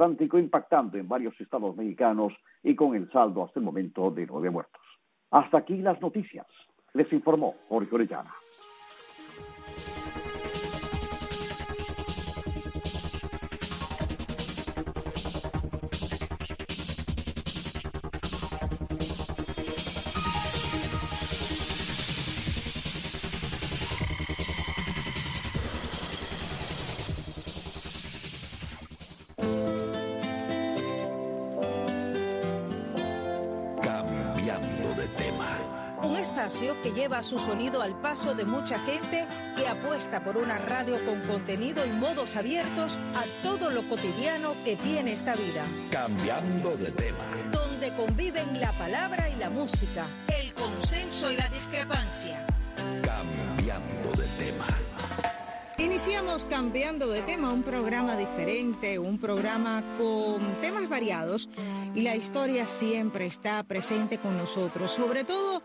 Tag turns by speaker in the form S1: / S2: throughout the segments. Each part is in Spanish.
S1: Atlántico impactando en varios estados mexicanos y con el saldo hasta el momento de nueve muertos. Hasta aquí las noticias. Les informó Jorge Orellana.
S2: Lleva su sonido al paso de mucha gente que apuesta por una radio con contenido y modos abiertos a todo lo cotidiano que tiene esta vida.
S3: Cambiando de tema.
S2: Donde conviven la palabra y la música, el consenso y la discrepancia.
S3: Cambiando de tema.
S2: Iniciamos cambiando de tema, un programa diferente, un programa con temas variados y la historia siempre está presente con nosotros, sobre todo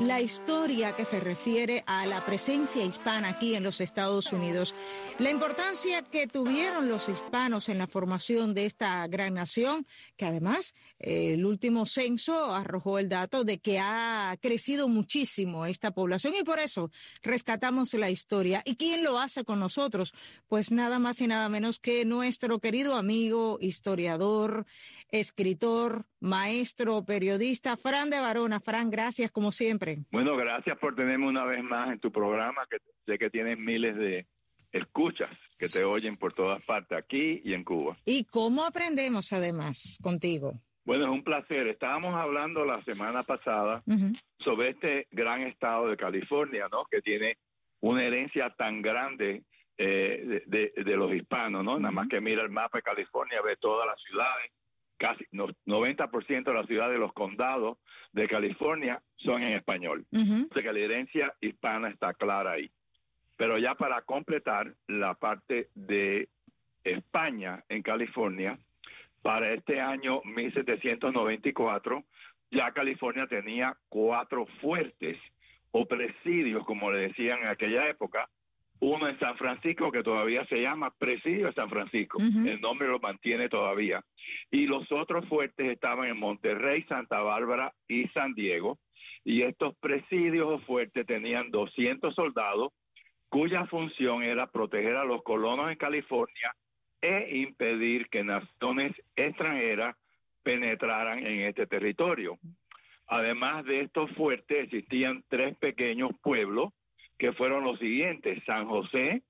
S2: la historia que se refiere a la presencia hispana aquí en los Estados Unidos, la importancia que tuvieron los hispanos en la formación de esta gran nación, que además eh, el último censo arrojó el dato de que ha crecido muchísimo esta población y por eso rescatamos la historia. ¿Y quién lo hace con nosotros? Pues nada más y nada menos que nuestro querido amigo, historiador, escritor, maestro, periodista, Fran de Varona. Fran, gracias como siempre.
S4: Bueno, gracias por tenerme una vez más en tu programa, que sé que tienes miles de escuchas que te oyen por todas partes, aquí y en Cuba.
S2: ¿Y cómo aprendemos además contigo?
S4: Bueno, es un placer. Estábamos hablando la semana pasada sobre este gran estado de California, ¿no? Que tiene una herencia tan grande eh, de, los hispanos, ¿no? Nada más que mira el mapa de California, ve todas las ciudades, casi 90% de las ciudades de los condados de California son en español. Sea que la herencia hispana está clara ahí. Pero ya para completar la parte de España en California, para este año 1794, ya California tenía cuatro fuertes o presidios, como le decían en aquella época, uno en San Francisco que todavía se llama Presidio de San Francisco, el nombre lo mantiene todavía, y los otros fuertes estaban en Monterrey, Santa Bárbara y San Diego, y estos presidios o fuertes tenían 200 soldados cuya función era proteger a los colonos en California e impedir que naciones extranjeras penetraran en este territorio. Además de estos fuertes existían tres pequeños pueblos que fueron los siguientes. San José,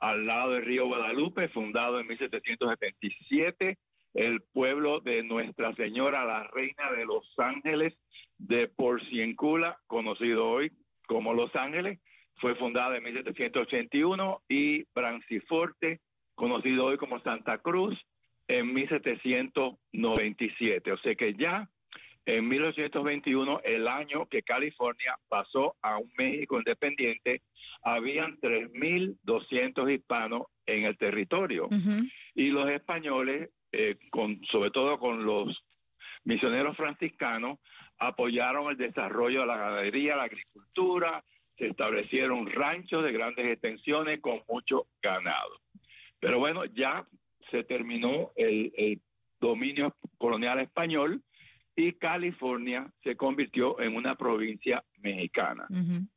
S4: al lado del río Guadalupe, fundado en 1777, el pueblo de Nuestra Señora, la Reina de los Ángeles de Porciencula, conocido hoy como Los Ángeles, fue fundada en 1781 y Branciforte, conocido hoy como Santa Cruz, en 1797. O sea que ya en 1821, el año que California pasó a un México independiente, habían 3.200 hispanos en el territorio. Y los españoles, eh, con, sobre todo con los misioneros franciscanos, apoyaron el desarrollo de la ganadería, la agricultura, se establecieron ranchos de grandes extensiones con mucho ganado. Pero bueno, ya se terminó el dominio colonial español y California se convirtió en una provincia mexicana,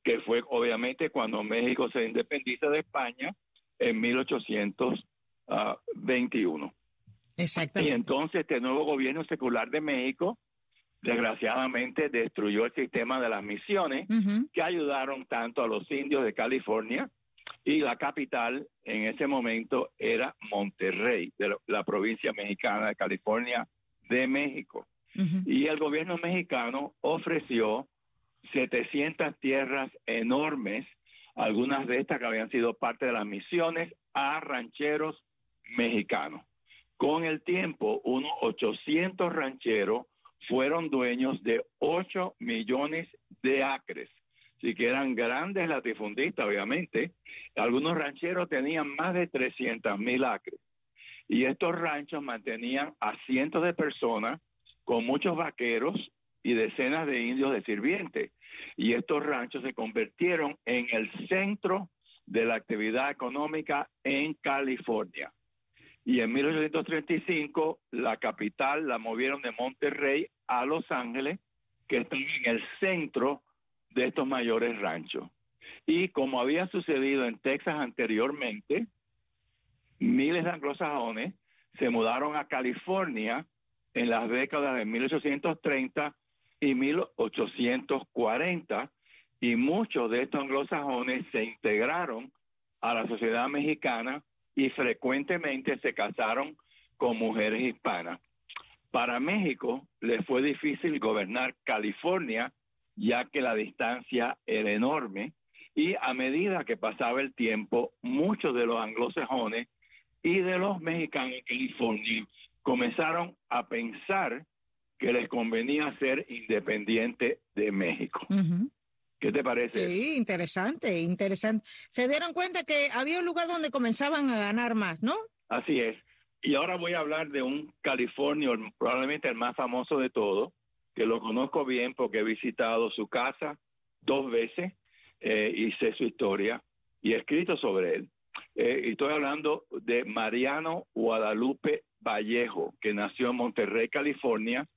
S4: que fue obviamente cuando México se independiza de España en 1821.
S2: Exactamente.
S4: Y entonces este nuevo gobierno secular de México, desgraciadamente, destruyó el sistema de las misiones que ayudaron tanto a los indios de California y la capital en ese momento era Monterrey, de la provincia mexicana de California de México. Y el gobierno mexicano ofreció 700 tierras enormes, algunas de estas que habían sido parte de las misiones, a rancheros mexicanos. Con el tiempo, unos 800 rancheros fueron dueños de 8 millones de acres. Así que eran grandes latifundistas, obviamente. Algunos rancheros tenían más de 300 mil acres. Y estos ranchos mantenían a cientos de personas con muchos vaqueros y decenas de indios de sirvientes. Y estos ranchos se convirtieron en el centro de la actividad económica en California. y en 1835 la capital la movieron de Monterrey a Los Ángeles, que está en el centro de estos mayores ranchos. Y como había sucedido en Texas anteriormente, miles de anglosajones se mudaron a California en las décadas de 1830 y 1840 y muchos de estos anglosajones se integraron a la sociedad mexicana y frecuentemente se casaron con mujeres hispanas. Para México le fue difícil gobernar California ya que la distancia era enorme y a medida que pasaba el tiempo, muchos de los anglosajones y de los mexicanos en California comenzaron a pensar que les convenía ser independiente de México. ¿Qué te parece?
S2: Sí, interesante, interesante. Se dieron cuenta que había un lugar donde comenzaban a ganar más, ¿no?
S4: Así es. Y ahora voy a hablar de un Californio, probablemente el más famoso de todos, que lo conozco bien porque he visitado su casa dos veces eh, y sé su historia y he escrito sobre él. Eh, y estoy hablando de Mariano Guadalupe Vallejo, que nació en Monterrey, California,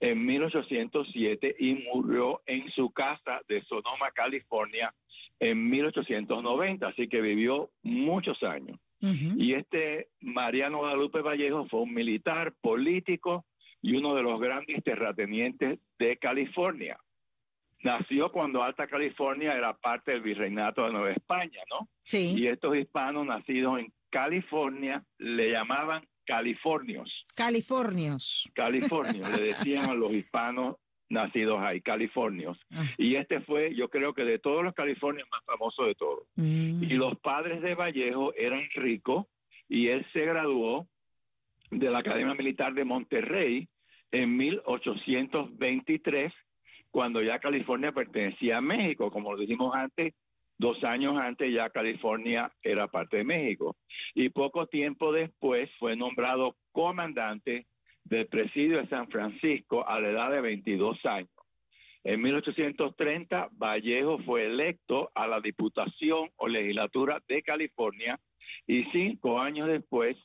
S4: en 1807 y murió en su casa de Sonoma, California, en 1890, así que vivió muchos años. Y este Mariano Guadalupe Vallejo fue un militar, político y uno de los grandes terratenientes de California. Nació cuando Alta California era parte del virreinato de Nueva España, ¿no?
S2: Sí.
S4: Y estos hispanos nacidos en California le llamaban californios.
S2: Californios.
S4: Californios, le decían a los hispanos nacidos ahí, californios.
S2: Ah.
S4: Y este fue, yo creo que de todos los californios más famoso de todos.
S2: Mm.
S4: Y los padres de Vallejo eran ricos y él se graduó de la Academia Militar de Monterrey en 1823, cuando ya California pertenecía a México, como lo dijimos antes, dos años antes ya California era parte de México. Y poco tiempo después fue nombrado comandante del presidio de San Francisco a la edad de 22 años. En 1830, Vallejo fue electo a la Diputación o Legislatura de California y cinco años después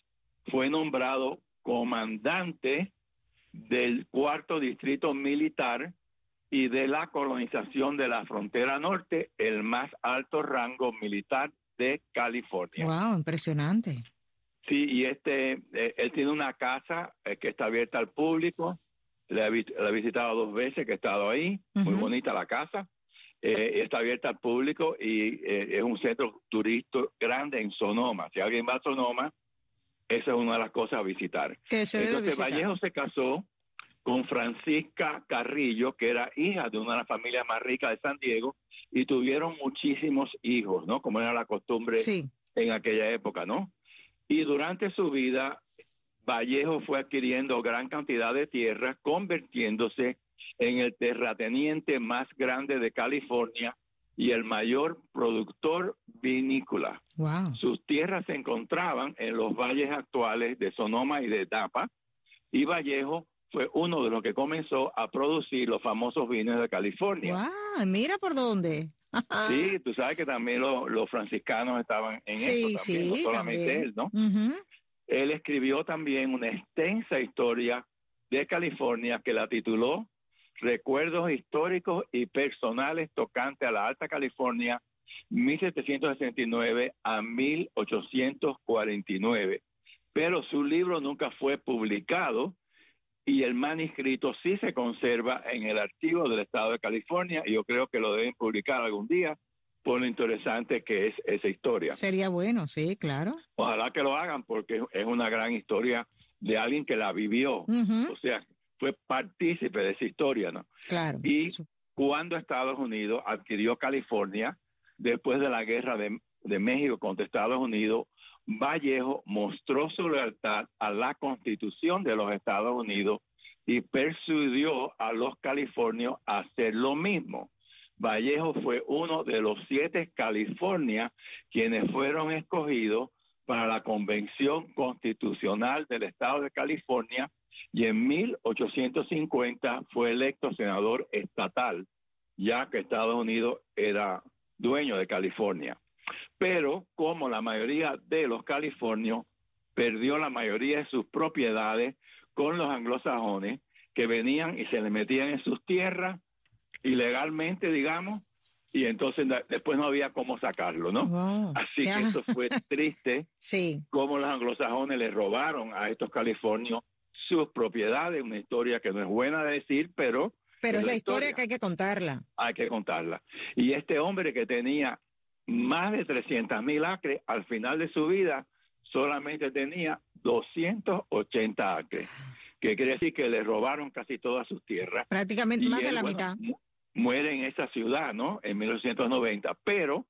S4: fue nombrado comandante del cuarto distrito militar y de la colonización de la frontera norte, el más alto rango militar de California.
S2: Wow, impresionante.
S4: Sí, y este, eh, él tiene una casa eh, que está abierta al público, la he, vi- la he visitado dos veces, que he estado ahí, muy bonita la casa, eh, está abierta al público y eh, es un centro turístico grande en Sonoma. Si alguien va a Sonoma, esa es una de las cosas a visitar.
S2: Que se
S4: Entonces
S2: visitar.
S4: Vallejo se casó con Francisca Carrillo, que era hija de una de las familias más ricas de San Diego, y tuvieron muchísimos hijos, ¿no? Como era la costumbre
S2: Sí.
S4: en aquella época, ¿no? Y durante su vida, Vallejo fue adquiriendo gran cantidad de tierra, convirtiéndose en el terrateniente más grande de California y el mayor productor vinícola.
S2: Wow.
S4: Sus tierras se encontraban en los valles actuales de Sonoma y de Tapa, y Vallejo fue uno de los que comenzó a producir los famosos vinos de California.
S2: Wow, mira por dónde.
S4: Sí, tú sabes que también lo- los franciscanos estaban en
S2: Sí,
S4: eso también, no solamente
S2: también.
S4: él, ¿no? Él escribió también una extensa historia de California que la tituló Recuerdos históricos y personales tocante a la Alta California 1769 a 1849. Pero su libro nunca fue publicado y el manuscrito sí se conserva en el archivo del Estado de California y yo creo que lo deben publicar algún día por lo interesante que es esa historia.
S2: Sería bueno, sí, claro.
S4: Ojalá que lo hagan porque es una gran historia de alguien que la vivió. O sea, fue partícipe de esa historia, ¿no?
S2: Claro.
S4: Y cuando Estados Unidos adquirió California, después de la guerra de, de México contra Estados Unidos, Vallejo mostró su lealtad a la constitución de los Estados Unidos y persuadió a los californios a hacer lo mismo. Vallejo fue uno de los siete California quienes fueron escogidos para la Convención Constitucional del Estado de California y en 1850 fue electo senador estatal, ya que Estados Unidos era dueño de California. Pero como la mayoría de los californios, perdió la mayoría de sus propiedades con los anglosajones que venían y se le metían en sus tierras ilegalmente, digamos, y entonces después no había cómo sacarlo, ¿no? Así que eso fue triste,
S2: sí.
S4: cómo los anglosajones le robaron a estos californios sus propiedades, una historia que no es buena de decir, pero...
S2: Pero es la historia. que hay que contarla.
S4: Hay que contarla. Y este hombre que tenía más de 300 mil acres, al final de su vida solamente tenía 280 acres, que quiere decir que le robaron casi todas sus tierras.
S2: Prácticamente más de la mitad
S4: muere en esa ciudad, ¿no? En 1990, pero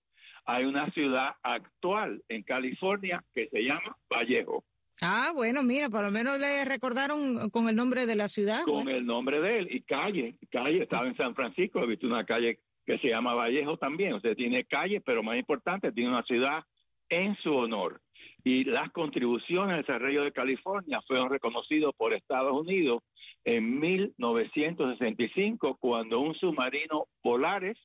S4: hay una ciudad actual en California que se llama Vallejo.
S2: Ah, bueno, mira, por lo menos le recordaron con el nombre de la ciudad.
S4: Con el nombre de él y calle, calle, estaba en San Francisco, he visto una calle que se llama Vallejo también, o sea, tiene calle, pero más importante, tiene una ciudad en su honor. Y las contribuciones al desarrollo de California fueron reconocidas por Estados Unidos en 1965 cuando un submarino Polares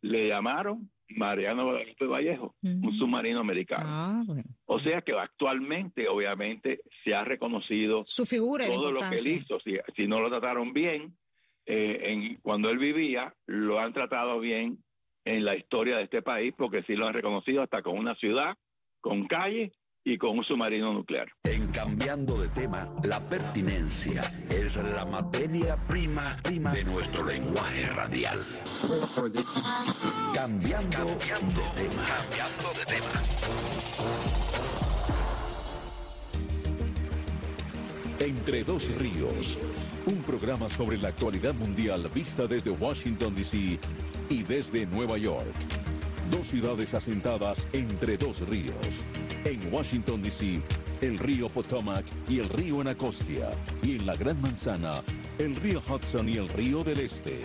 S4: le llamaron Mariano Guadalupe Vallejo, un submarino americano.
S2: Ah,
S4: o sea que actualmente, obviamente, se ha reconocido
S2: su figura
S4: todo lo que él hizo. Si, si no lo trataron bien eh, cuando él vivía, lo han tratado bien en la historia de este país, porque sí lo han reconocido hasta con una ciudad, con calle y con un submarino nuclear.
S3: En cambiando de tema, la pertinencia es la materia prima, de nuestro lenguaje radial. Cambiando de tema. Entre dos ríos, un programa sobre la actualidad mundial vista desde Washington, D.C. y desde Nueva York. Dos ciudades asentadas entre dos ríos en Washington, D.C., el río Potomac y el río Anacostia. Y en la Gran Manzana, el río Hudson y el río del Este.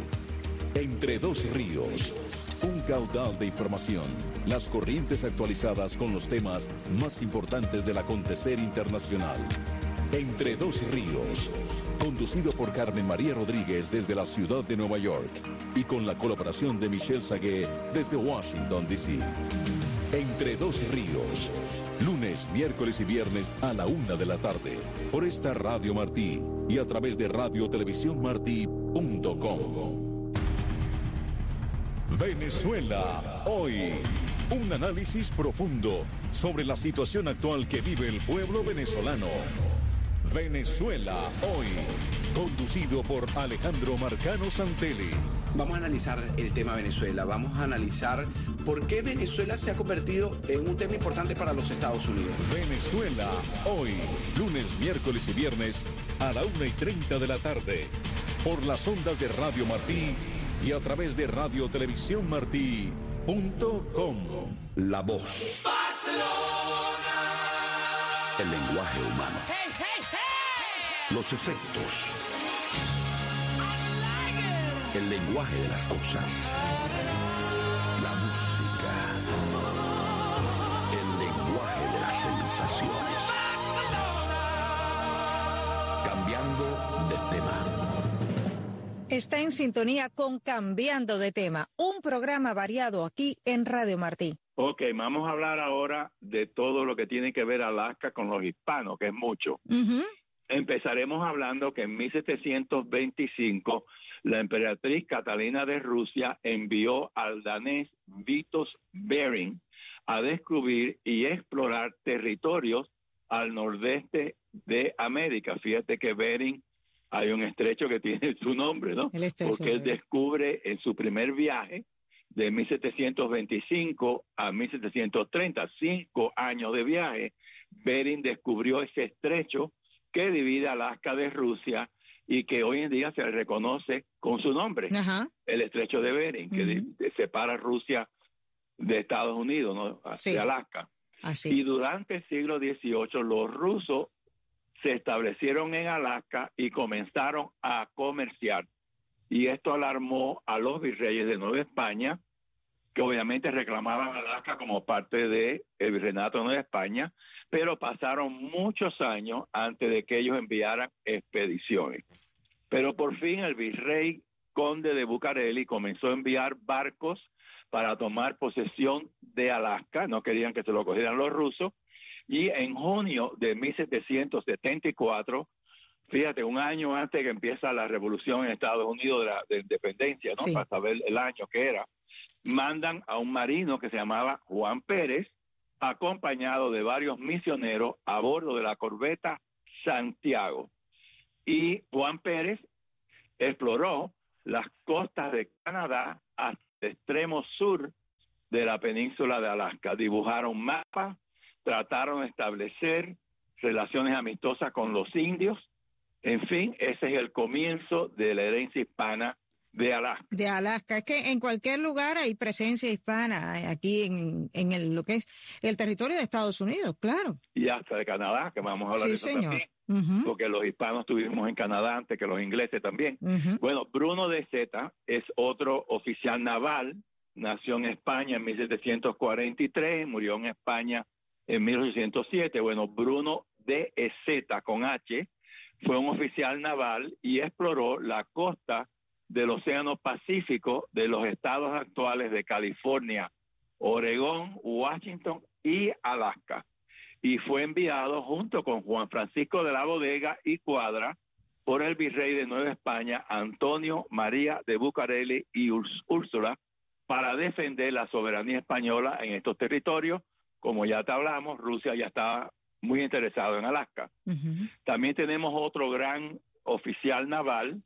S3: Entre dos ríos, un caudal de información, las corrientes actualizadas con los temas más importantes del acontecer internacional. Entre dos ríos, conducido por Carmen María Rodríguez desde la ciudad de Nueva York y con la colaboración de Michelle Sagué desde Washington, D.C. Entre dos ríos, lunes, miércoles y viernes a la una de la tarde, por esta Radio Martí y a través de radiotelevisiónmartí.com. Venezuela, hoy. Un análisis profundo sobre la situación actual que vive el pueblo venezolano. Venezuela, hoy. Conducido por Alejandro Marcano Santelli.
S5: Vamos a analizar el tema Venezuela, vamos a analizar por qué Venezuela se ha convertido en un tema importante para los Estados Unidos.
S3: Venezuela, hoy, lunes, miércoles y viernes a la una y 30 de la tarde, por las ondas de Radio Martí y a través de Radio Televisión Martí.com. La voz. El lenguaje humano. Los efectos el lenguaje de las cosas. La música. El lenguaje de las sensaciones. Cambiando de tema.
S2: Está en sintonía con Cambiando de tema, un programa variado aquí en Radio Martí.
S4: Ok, vamos a hablar ahora de todo lo que tiene que ver Alaska con los hispanos, que es mucho. Empezaremos hablando que en 1725 la emperatriz Catalina de Rusia envió al danés Vitos Bering a descubrir y explorar territorios al nordeste de América. Fíjate que Bering hay un estrecho que tiene su nombre, ¿no? Porque él descubre en su primer viaje de 1725 a 1730, cinco años de viaje, Bering descubrió ese estrecho que divide Alaska de Rusia y que hoy en día se reconoce con su nombre, el estrecho de Bering, que separa Rusia de Estados Unidos, ¿no? de Alaska. Y durante el siglo XVIII los rusos se establecieron en Alaska y comenzaron a comerciar. Y esto alarmó a los virreyes de Nueva España, que obviamente reclamaban Alaska como parte del el virreinato de España, pero pasaron muchos años antes de que ellos enviaran expediciones. Pero por fin el virrey conde de Bucareli comenzó a enviar barcos para tomar posesión de Alaska, no querían que se lo cogieran los rusos, Y en junio de 1774, fíjate, un año antes que empieza la revolución en Estados Unidos de, la, de independencia, ¿no? Para saber el año que era, mandan a un marino que se llamaba Juan Pérez, acompañado de varios misioneros a bordo de la corbeta Santiago. Y Juan Pérez exploró las costas de Canadá hasta el extremo sur de la península de Alaska. Dibujaron mapas, trataron de establecer relaciones amistosas con los indios. En fin, ese es el comienzo de la herencia hispana de Alaska.
S2: De Alaska. Es que en cualquier lugar hay presencia hispana, aquí en, en el, lo que es el territorio de Estados Unidos, claro.
S4: Y hasta de Canadá, que vamos a hablar de eso
S2: señor.
S4: también, porque los hispanos estuvimos en Canadá antes que los ingleses también. Bueno, Bruno de Zeta es otro oficial naval, nació en España en 1743, murió en España en 1807. Bueno, Bruno de Zeta con H fue un oficial naval y exploró la costa del Océano Pacífico de los estados actuales de California, Oregón, Washington y Alaska. Y fue enviado junto con Juan Francisco de la Bodega y Cuadra por el virrey de Nueva España, Antonio María de Bucareli y Úrsula, para defender la soberanía española en estos territorios. Como ya te hablamos, Rusia ya estaba muy interesado en Alaska. También tenemos otro gran oficial naval,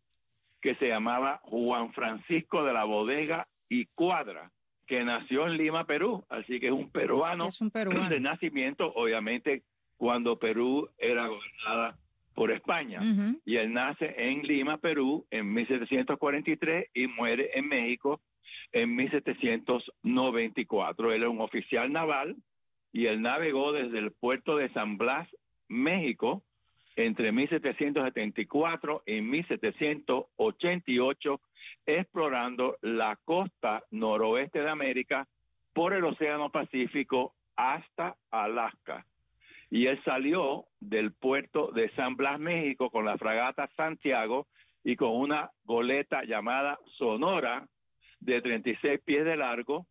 S4: que se llamaba Juan Francisco de la Bodega y Cuadra, que nació en Lima, Perú, así que es un peruano,
S2: es un peruano.
S4: de nacimiento, obviamente cuando Perú era gobernada por España. Y él nace en Lima, Perú, en 1743 y muere en México en 1794. Él es un oficial naval y él navegó desde el puerto de San Blas, México, entre 1774 y 1788 explorando la costa noroeste de América por el Océano Pacífico hasta Alaska. Y él salió del puerto de San Blas, México, con la fragata Santiago y con una goleta llamada Sonora de 36 pies de largo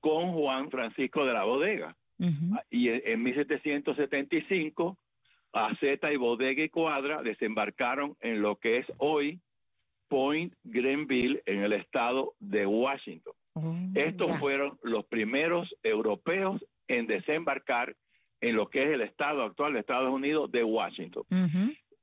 S4: con Juan Francisco de la Bodega. Y en 1775 Aceta y Bodega y Cuadra desembarcaron en lo que es hoy Point Greenville en el estado de Washington.
S2: Oh,
S4: Estos fueron los primeros europeos en desembarcar en lo que es el estado actual de Estados Unidos de Washington.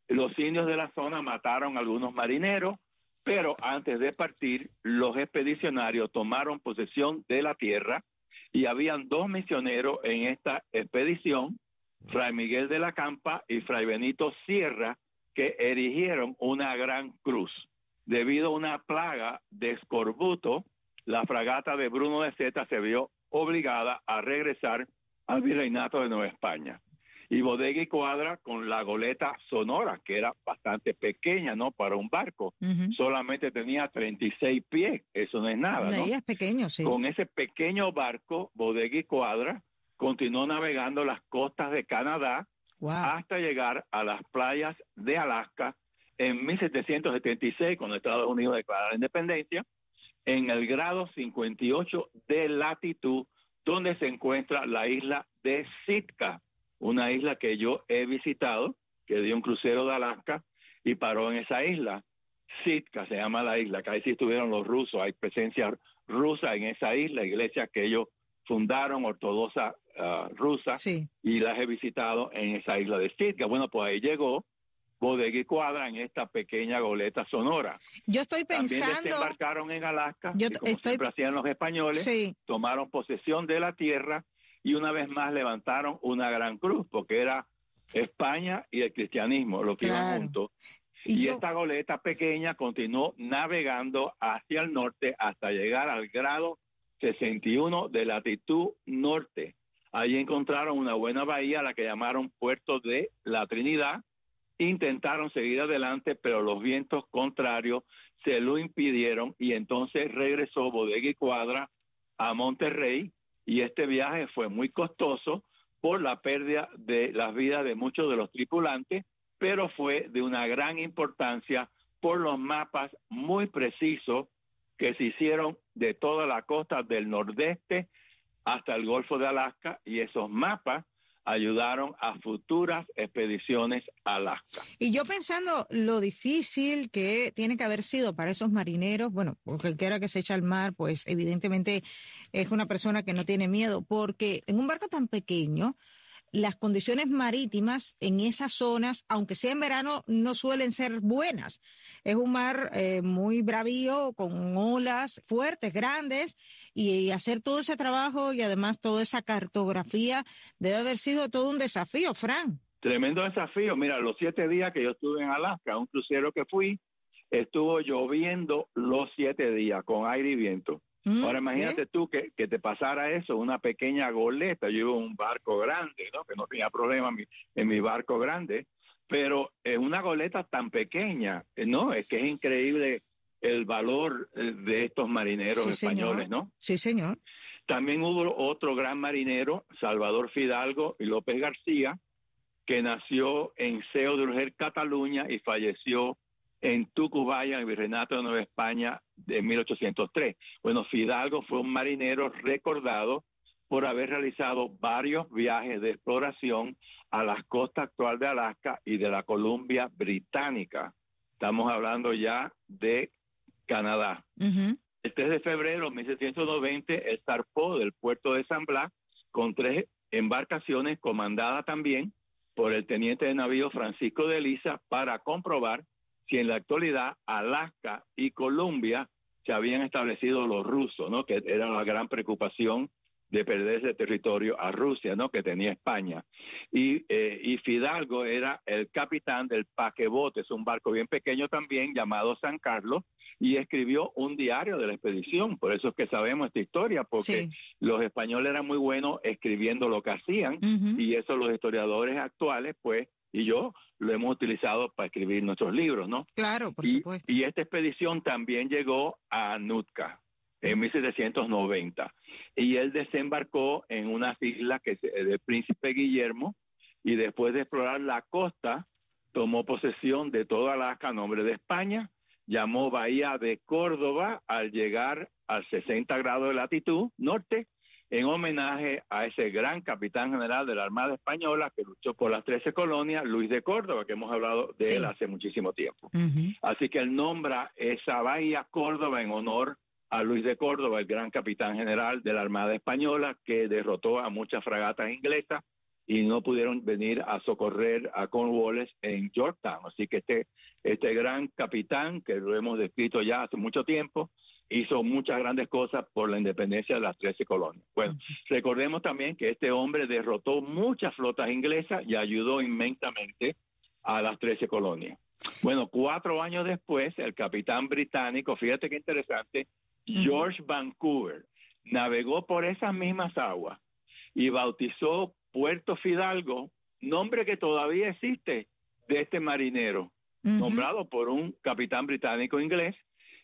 S4: Los indios de la zona mataron a algunos marineros, pero antes de partir, los expedicionarios tomaron posesión de la tierra y habían dos misioneros en esta expedición, Fray Miguel de la Campa y Fray Benito Sierra, que erigieron una gran cruz. Debido a una plaga de escorbuto, la fragata de Bruno de Zeta se vio obligada a regresar al virreinato de Nueva España. Y Bodega y Cuadra con la goleta Sonora, que era bastante pequeña, ¿no? Para un barco.
S2: Ujú.
S4: Solamente tenía 36 pies, eso no es nada, ¿no?
S2: Es pequeño, sí.
S4: Con ese pequeño barco, Bodega y Cuadra, continuó navegando las costas de Canadá
S2: Wow.
S4: hasta llegar a las playas de Alaska en 1776, cuando Estados Unidos declara la independencia, en el grado 58 de latitud, donde se encuentra la isla de Sitka, una isla que yo he visitado, que dio un crucero de Alaska y paró en esa isla. Sitka se llama la isla, que ahí sí estuvieron los rusos, hay presencia rusa en esa isla, iglesia que ellos fundaron, ortodoxa ah, rusa,
S2: Sí.
S4: y las he visitado en esa isla de Sitka. Bueno, pues ahí llegó Bodega y Cuadra en esta pequeña goleta sonora.
S2: Yo estoy
S4: También
S2: pensando.
S4: desembarcaron en Alaska,
S2: Yo
S4: y como
S2: estoy-
S4: siempre hacían los españoles,
S2: Sí.
S4: tomaron posesión de la tierra y una vez más levantaron una gran cruz, porque era España y el cristianismo lo que iban juntos.
S2: Y,
S4: Y
S2: yo-
S4: esta goleta pequeña continuó navegando hacia el norte hasta llegar al grado 61 de latitud norte. Allí encontraron una buena bahía, la que llamaron Puerto de la Trinidad. Intentaron seguir adelante, pero los vientos contrarios se lo impidieron y entonces regresó Bodega y Cuadra a Monterrey y este viaje fue muy costoso por la pérdida de las vidas de muchos de los tripulantes, pero fue de una gran importancia por los mapas muy precisos que se hicieron de toda la costa del nordeste hasta el Golfo de Alaska y esos mapas ayudaron a futuras expediciones a Alaska.
S2: Y yo pensando lo difícil que tiene que haber sido para esos marineros, bueno, cualquiera que se echa al mar, pues evidentemente es una persona que no tiene miedo, porque en un barco tan pequeño, las condiciones marítimas en esas zonas, aunque sea en verano, no suelen ser buenas. Es un mar eh, muy bravío, con olas fuertes, grandes, y hacer todo ese trabajo y además toda esa cartografía debe haber sido todo un desafío, Fran.
S4: Tremendo desafío. Mira, los siete días que yo estuve en Alaska, un crucero que fui, estuvo lloviendo los siete días con aire y viento. Mm, Ahora imagínate tú que, que, te pasara eso, una pequeña goleta, yo iba en un barco grande, ¿no? que no tenía problema en mi, barco grande, pero en una goleta tan pequeña, ¿no? Es que es increíble el valor eh, de estos marineros españoles, ¿no?
S2: Sí, señor.
S4: También hubo otro gran marinero, Salvador Fidalgo y López García, que nació en Seo de Urgel, Cataluña, y falleció en Tucubaya, en el Virreinato de Nueva España, de 1803. Bueno, Fidalgo fue un marinero recordado por haber realizado varios viajes de exploración a las costas actual de Alaska y de la Columbia Británica. Estamos hablando ya de Canadá. El 3 de febrero de 1790, él zarpó del puerto de San Blas con tres embarcaciones comandadas también por el teniente de navío Francisco de Lisa para comprobar si en la actualidad Alaska y Colombia se habían establecido los rusos, ¿no? Que era la gran preocupación de perder ese territorio a Rusia, ¿no? Que tenía España. Y, eh, y Fidalgo era el capitán del paquebote, es un barco bien pequeño también llamado San Carlos, y escribió un diario de la expedición. Por eso es que sabemos esta historia, porque los españoles eran muy buenos escribiendo lo que hacían, y eso los historiadores actuales, pues, y yo lo hemos utilizado para escribir nuestros libros, ¿no?
S2: Claro, por
S4: y,
S2: supuesto.
S4: Y esta expedición también llegó a Nutka en 1790 y él desembarcó en unas islas que del Príncipe Guillermo y después de explorar la costa tomó posesión de toda Alaska a nombre de España, llamó Bahía de Córdoba al llegar al 60 grados de latitud norte en homenaje a ese gran capitán general de la Armada Española que luchó por las 13 colonias, Luis de Córdoba, que hemos hablado de él hace muchísimo tiempo. Así que él nombra esa bahía Córdoba en honor a Luis de Córdoba, el gran capitán general de la Armada Española, que derrotó a muchas fragatas inglesas y no pudieron venir a socorrer a Cornwallis en Yorktown. Así que este, este gran capitán, que lo hemos descrito ya hace mucho tiempo, hizo muchas grandes cosas por la independencia de las 13 colonias. Bueno, recordemos también que este hombre derrotó muchas flotas inglesas y ayudó inmensamente a las 13 colonias. Bueno, cuatro años después, el capitán británico, fíjate qué interesante, George Vancouver, navegó por esas mismas aguas y bautizó Puerto Fidalgo, nombre que todavía existe de este marinero, nombrado por un capitán británico inglés,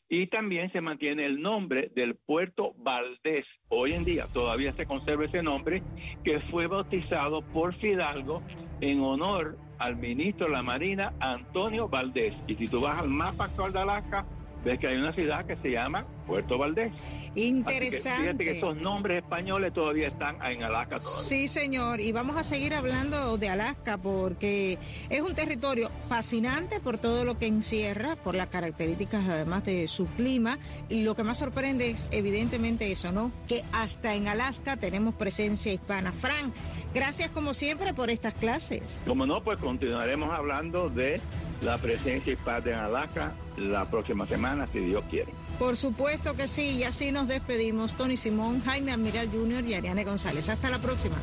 S4: y también se mantiene el nombre del puerto Valdés. Hoy en día todavía se conserva ese nombre que fue bautizado por Fidalgo en honor al ministro de la Marina Antonio Valdés. Y si tú vas al mapa actual de Alaska, ves que hay una ciudad que se llama Puerto Valdés.
S2: Interesante.
S4: fíjate que estos nombres españoles todavía están en Alaska.
S2: Sí, señor. Y vamos a seguir hablando de Alaska porque es un territorio fascinante por todo lo que encierra, por las características además de su clima. Y lo que más sorprende es evidentemente eso, ¿no? Que hasta en Alaska tenemos presencia hispana. Frank, gracias como siempre por estas clases.
S4: Como no, pues continuaremos hablando de la presencia hispana en Alaska la próxima semana, si Dios quiere.
S2: Por supuesto que sí, y así nos despedimos. Tony Simón, Jaime Admiral Jr. y Ariane González. Hasta la próxima.